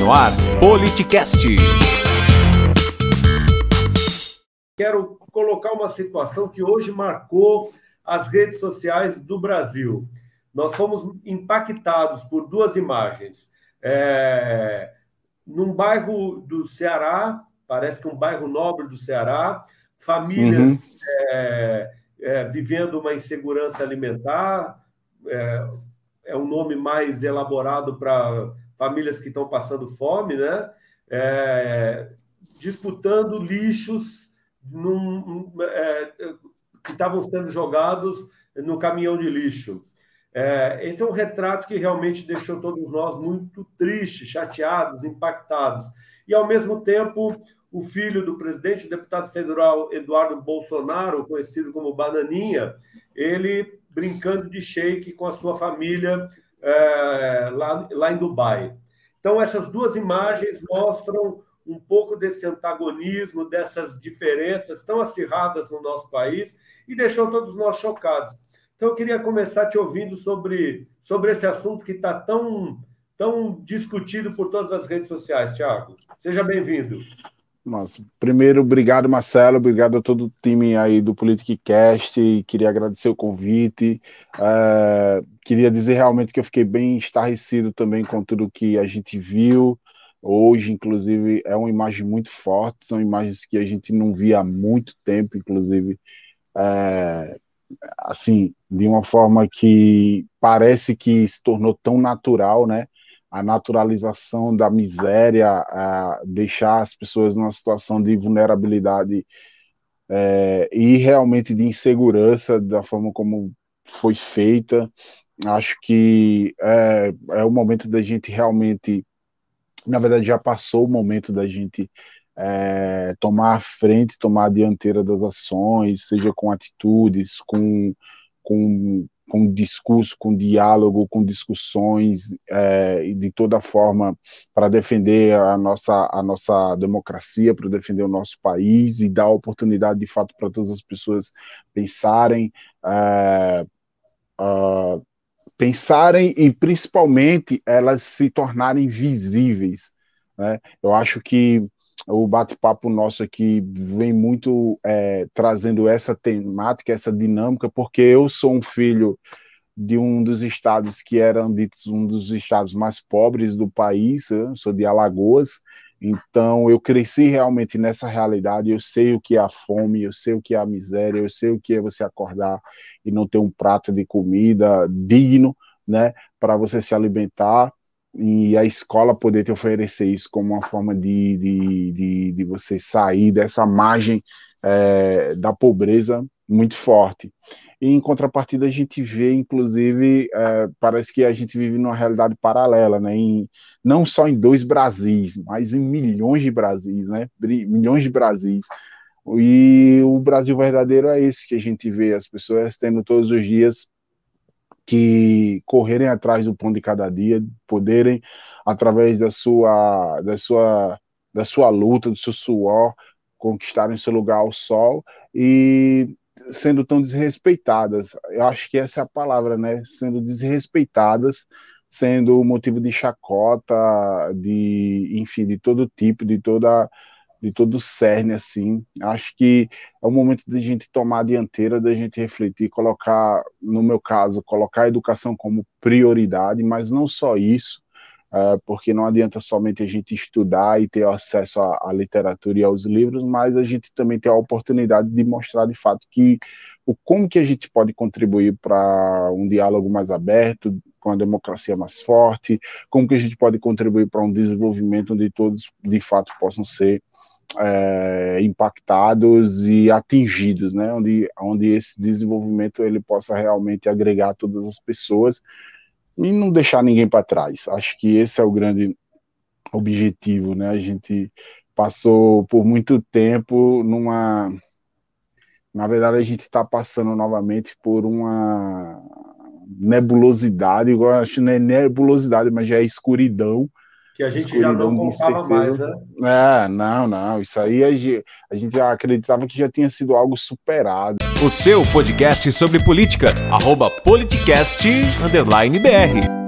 No ar, Politicast. Quero colocar uma situação que hoje marcou as redes sociais do Brasil. Nós fomos impactados por duas imagens. É, num bairro do Ceará, parece que um bairro nobre do Ceará, famílias uhum. é, é, vivendo uma insegurança alimentar, é, um nome mais elaborado para famílias que estão passando fome, né? É, disputando lixos num, é, que estavam sendo jogados no caminhão de lixo. É, esse é um retrato que realmente deixou todos nós muito tristes, chateados, impactados. E, ao mesmo tempo, o filho do presidente, o deputado federal Eduardo Bolsonaro, conhecido como Bananinha, ele brincando de shake com a sua família é, lá, lá em Dubai. Então, essas duas imagens mostram um pouco desse antagonismo, dessas diferenças tão acirradas no nosso país e deixou todos nós chocados. Então, eu queria começar te ouvindo sobre, sobre esse assunto que está tão, tão discutido por todas as redes sociais, Tiago. Seja bem-vindo. Mas, primeiro, obrigado, Marcelo, obrigado a todo o time aí do Politicast, queria agradecer o convite, uh, queria dizer realmente que eu fiquei bem estarrecido também com tudo que a gente viu, hoje, inclusive, é uma imagem muito forte, são imagens que a gente não via há muito tempo, inclusive, uh, assim, de uma forma que parece que se tornou tão natural, né, a naturalização da miséria, deixar as pessoas numa situação de vulnerabilidade é, e realmente de insegurança da forma como foi feita. Acho que é, é o momento da gente realmente, na verdade, já passou o momento da gente é, tomar a frente, tomar a dianteira das ações, seja com atitudes, com, com com discurso, com diálogo, com discussões é, de toda forma para defender a nossa, a nossa democracia, para defender o nosso país e dar oportunidade de fato para todas as pessoas pensarem, é, uh, pensarem e principalmente elas se tornarem visíveis. Né? Eu acho que o bate-papo nosso aqui vem muito é, trazendo essa temática, essa dinâmica, porque eu sou um filho de um dos estados que eram ditos um dos estados mais pobres do país, eu sou de Alagoas, então eu cresci realmente nessa realidade, eu sei o que é a fome, eu sei o que é a miséria, eu sei o que é você acordar e não ter um prato de comida digno, né, para você se alimentar, e a escola poder te oferecer isso como uma forma de, de, de, de você sair dessa margem é, da pobreza muito forte. E em contrapartida, a gente vê, inclusive, é, parece que a gente vive numa realidade paralela, né? Em, não só em dois Brasis, mas em milhões de Brasis, né? Milhões de Brasis. E o Brasil verdadeiro é esse que a gente vê, as pessoas tendo todos os dias que correrem atrás do pão de cada dia, poderem através da sua da sua da sua luta, do seu suor, conquistarem seu lugar ao sol e sendo tão desrespeitadas. Eu acho que essa é a palavra, né? Sendo desrespeitadas, sendo motivo de chacota, de enfim, de todo tipo, de toda de todo o cerne, assim. Acho que é o momento da gente tomar a dianteira, da gente refletir, colocar, no meu caso, colocar a educação como prioridade, mas não só isso, é, porque não adianta somente a gente estudar e ter acesso à, à, literatura e aos livros, mas a gente também tem a oportunidade de mostrar de fato que o como que a gente pode contribuir para um diálogo mais aberto, com a democracia mais forte, como que a gente pode contribuir para um desenvolvimento onde todos de fato possam ser é, impactados e atingidos, né? Onde, onde esse desenvolvimento ele possa realmente agregar todas as pessoas e não deixar ninguém para trás. Acho que esse é o grande objetivo, né? A gente passou por muito tempo numa na verdade a gente está passando novamente por uma nebulosidade, eu acho que não é nebulosidade, mas já é escuridão que a gente já não contava mais, né? É, não, não. Isso aí a gente, já acreditava que já tinha sido algo superado. O seu podcast sobre política, arroba politicast_br.